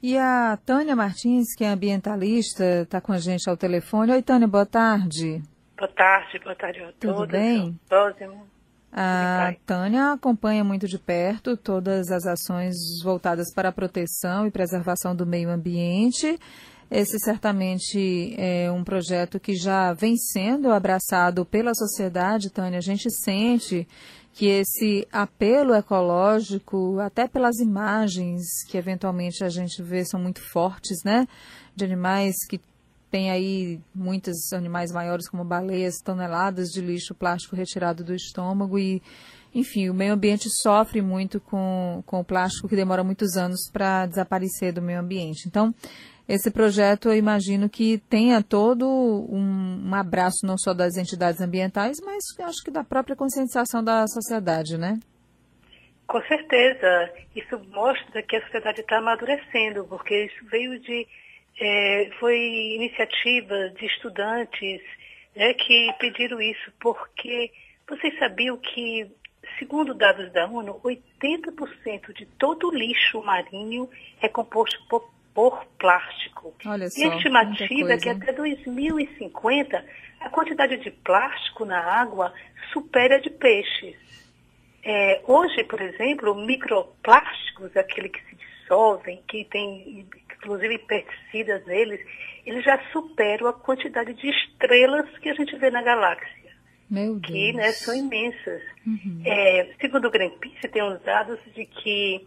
E a Tânia Martins, que é ambientalista, está com a gente ao telefone. Oi, Tânia, boa tarde. Boa tarde, boa tarde a todos. Tudo bem? Próximo. A Tânia acompanha muito de perto todas as ações voltadas para a proteção e preservação do meio ambiente. Esse certamente é um projeto que já vem sendo abraçado pela sociedade, Tânia. A gente sente que esse apelo ecológico, até pelas imagens que eventualmente a gente vê são muito fortes, né? De animais que têm aí muitos animais maiores como baleias, toneladas de lixo plástico retirado do estômago e enfim, o meio ambiente sofre muito com, com o plástico que demora muitos anos para desaparecer do meio ambiente. Então, esse projeto eu imagino que tenha todo um, um, abraço não só das entidades ambientais, mas acho que da própria conscientização da sociedade, né? Com certeza. Isso mostra que a sociedade está amadurecendo, porque isso veio de. É, foi iniciativa de estudantes né, que pediram isso, porque vocês sabiam que, segundo dados da ONU, 80% de todo o lixo marinho é composto por por plástico. Olha só, e a estimativa é que até 2050 a quantidade de plástico na água supera a de peixes. É, hoje, por exemplo, microplásticos, aquele que se dissolvem, que tem inclusive pesticidas neles, eles já superam a quantidade de estrelas que a gente vê na galáxia. Meu Deus. Que né, são imensas. Uhum. É, segundo o Greenpeace, tem uns dados de que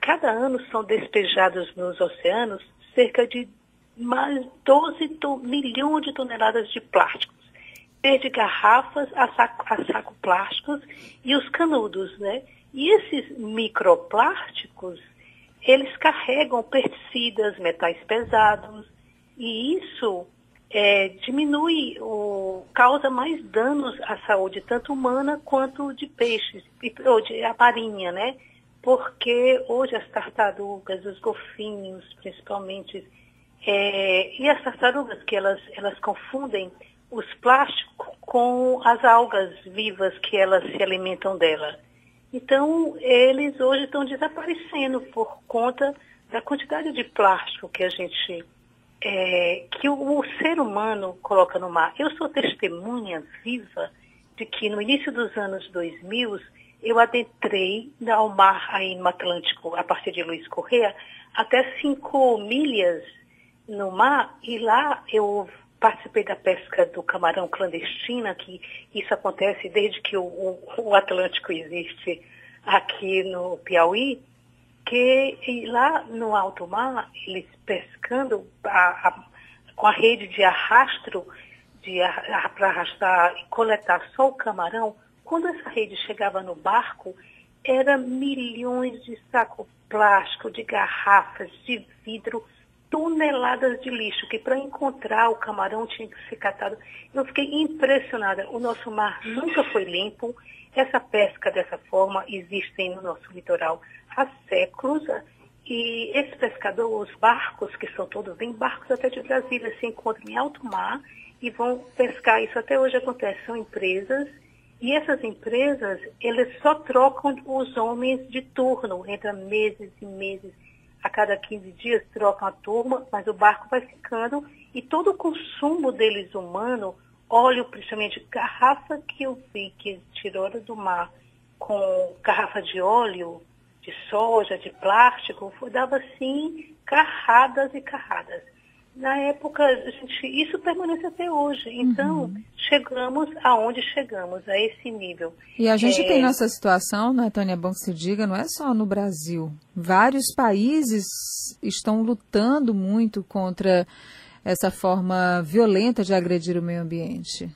cada ano são despejados nos oceanos cerca de mais 12 milhões de toneladas de plásticos, desde garrafas a saco, a saco plásticos e os canudos, né? E esses microplásticos, eles carregam pesticidas, metais pesados, e isso é, diminui, causa mais danos à saúde, tanto humana quanto de peixes, ou de a marinha, né? Porque hoje as tartarugas, os golfinhos principalmente, é, e as tartarugas que elas, elas confundem os plásticos com as algas vivas que elas se alimentam dela. Então, eles hoje estão desaparecendo por conta da quantidade de plástico que a gente, é, que o, o ser humano coloca no mar. Eu sou testemunha viva de que no início dos anos 2000, eu adentrei ao mar aí no Atlântico, a partir de Luiz Correa, até cinco milhas no mar, e lá eu participei da pesca do camarão clandestina, que isso acontece desde que o, o Atlântico existe aqui no Piauí, que lá no alto mar, eles pescando a, a, com a rede de arrastro, de, para arrastar e coletar só o camarão, quando essa rede chegava no barco, era milhões de sacos plástico, de garrafas, de vidro, toneladas de lixo, que para encontrar o camarão tinha que ser catado. Eu fiquei impressionada. O nosso mar nunca foi limpo. Essa pesca dessa forma existe no nosso litoral há séculos. E esse pescador, os barcos, que são todos, vêm barcos até de Brasília, se encontram em alto mar e vão pescar. Isso até hoje acontece. São empresas e essas empresas, eles só trocam os homens de turno, entra meses e meses. A cada 15 dias trocam a turma, mas o barco vai ficando. E todo o consumo deles humano, óleo, principalmente garrafa que eu vi que tiraram do mar com garrafa de óleo, de soja, de plástico, dava assim carradas e carradas na época, gente, isso permanece até hoje. Então, uhum. chegamos aonde chegamos, a esse nível. E a gente é... tem nossa situação, né, Tânia, é bom que se diga, não é só no Brasil. Vários países estão lutando muito contra essa forma violenta de agredir o meio ambiente.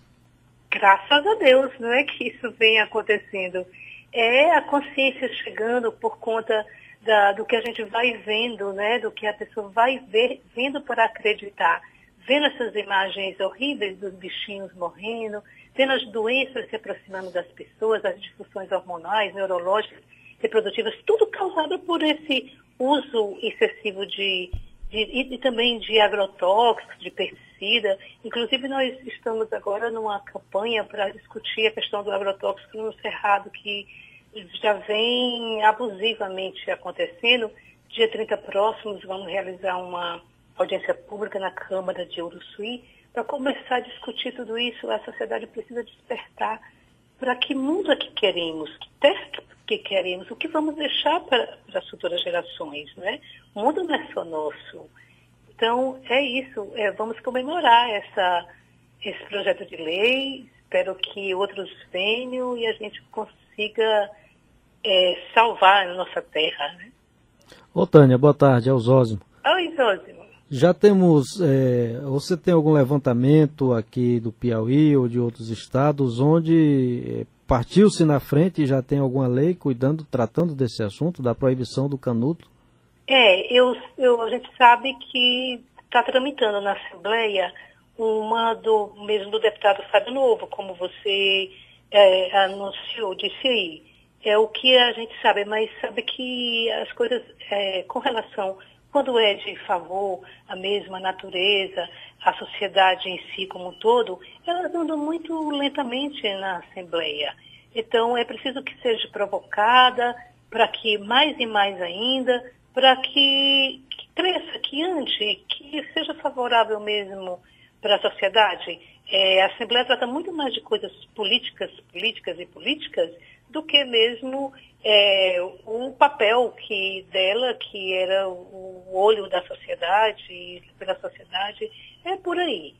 Graças a Deus, não é que isso vem acontecendo. É a consciência chegando por conta da, do que a gente vai vendo, né, do que a pessoa vai ver, vendo para acreditar, vendo essas imagens horríveis dos bichinhos morrendo, vendo as doenças se aproximando das pessoas, as disfunções hormonais, neurológicas, reprodutivas, tudo causado por esse uso excessivo de, de e, e também de agrotóxicos, de pesticida. Inclusive nós estamos agora numa campanha para discutir a questão do agrotóxico no cerrado que já vem abusivamente acontecendo, Dia 30 próximos, vamos realizar uma audiência pública na Câmara de Uruçuí para começar a discutir tudo isso. A sociedade precisa despertar para que mundo é que queremos, que terra que queremos, o que vamos deixar para, para as futuras gerações, né? O mundo não é só nosso. Então, é isso. É, vamos comemorar essa, esse projeto de lei. Espero que outros venham e a gente consiga é, salvar a nossa terra. Né? Ô, Tânia, boa tarde. É o Zózimo. Oi, Zózimo. Já temos. É, você tem algum levantamento aqui do Piauí ou de outros estados onde é, partiu-se na frente e já tem alguma lei cuidando, tratando desse assunto, da proibição do canudo? É, eu, eu, a gente sabe que está tramitando na Assembleia uma do mesmo do deputado Fábio Novo, como você é, anunciou, disse aí. É o que a gente sabe, mas sabe que as coisas é, com relação, quando é de favor a mesma natureza, a sociedade em si como um todo, elas andam muito lentamente na Assembleia. Então é preciso que seja provocada para que mais e mais ainda para que, que cresça, que ande, que seja favorável mesmo para a sociedade. É, a Assembleia trata muito mais de coisas políticas, políticas e políticas do que mesmo é, o papel que dela, que era o olho da sociedade, pela sociedade, é por aí.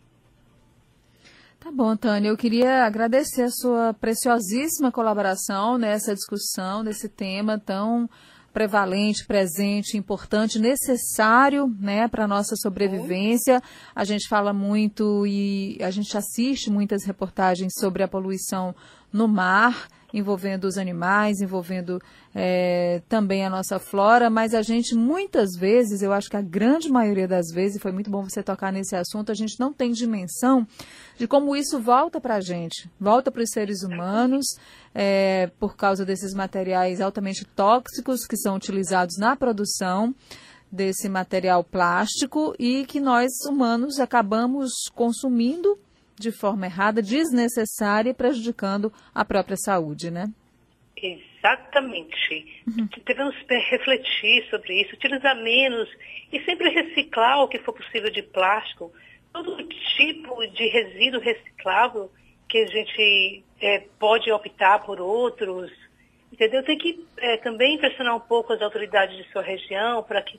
Tá bom, Tânia. Eu queria agradecer a sua preciosíssima colaboração nessa discussão, nesse tema tão prevalente, presente, importante, necessário né, para nossa sobrevivência. A gente fala muito e a gente assiste muitas reportagens sobre a poluição no mar envolvendo os animais, envolvendo é, também a nossa flora, mas a gente muitas vezes, eu acho que a grande maioria das vezes, e foi muito bom você tocar nesse assunto, a gente não tem dimensão de como isso volta para a gente, volta para os seres humanos, é, por causa desses materiais altamente tóxicos que são utilizados na produção desse material plástico e que nós humanos acabamos consumindo de forma errada, desnecessária, prejudicando a própria saúde, né? Exatamente. Uhum. Devemos refletir sobre isso, utilizar menos e sempre reciclar o que for possível de plástico, todo tipo de resíduo reciclável que a gente é, pode optar por outros, entendeu? Tem que é, também pressionar um pouco as autoridades de sua região para que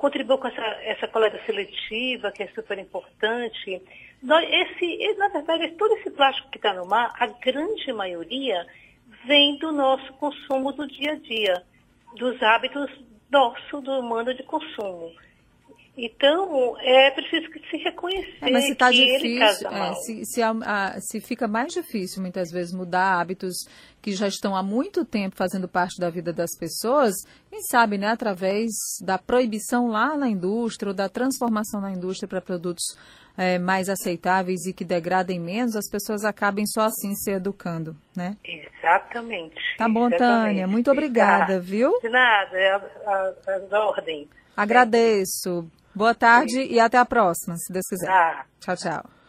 contribuam com essa, essa coleta seletiva, que é super importante. Esse, na verdade, todo esse plástico que está no mar, a grande maioria vem do nosso consumo do dia a dia, dos hábitos nosso do humano de consumo. Então, é preciso que se reconhecer é, mas se tá que difícil, é, se, se, a, se, fica mais difícil, muitas vezes, mudar hábitos que já estão há muito tempo fazendo parte da vida das pessoas, quem sabe, né, através da proibição lá na indústria ou da transformação na indústria para produtos é, mais aceitáveis e que degradem menos, as pessoas acabem só assim se educando, né? Exatamente. Tá bom, exatamente. Tânia. Muito obrigada, tá. viu? De nada, é a ordem. Agradeço. Boa tarde e até a próxima, se Deus quiser. Ah. Tchau, tchau.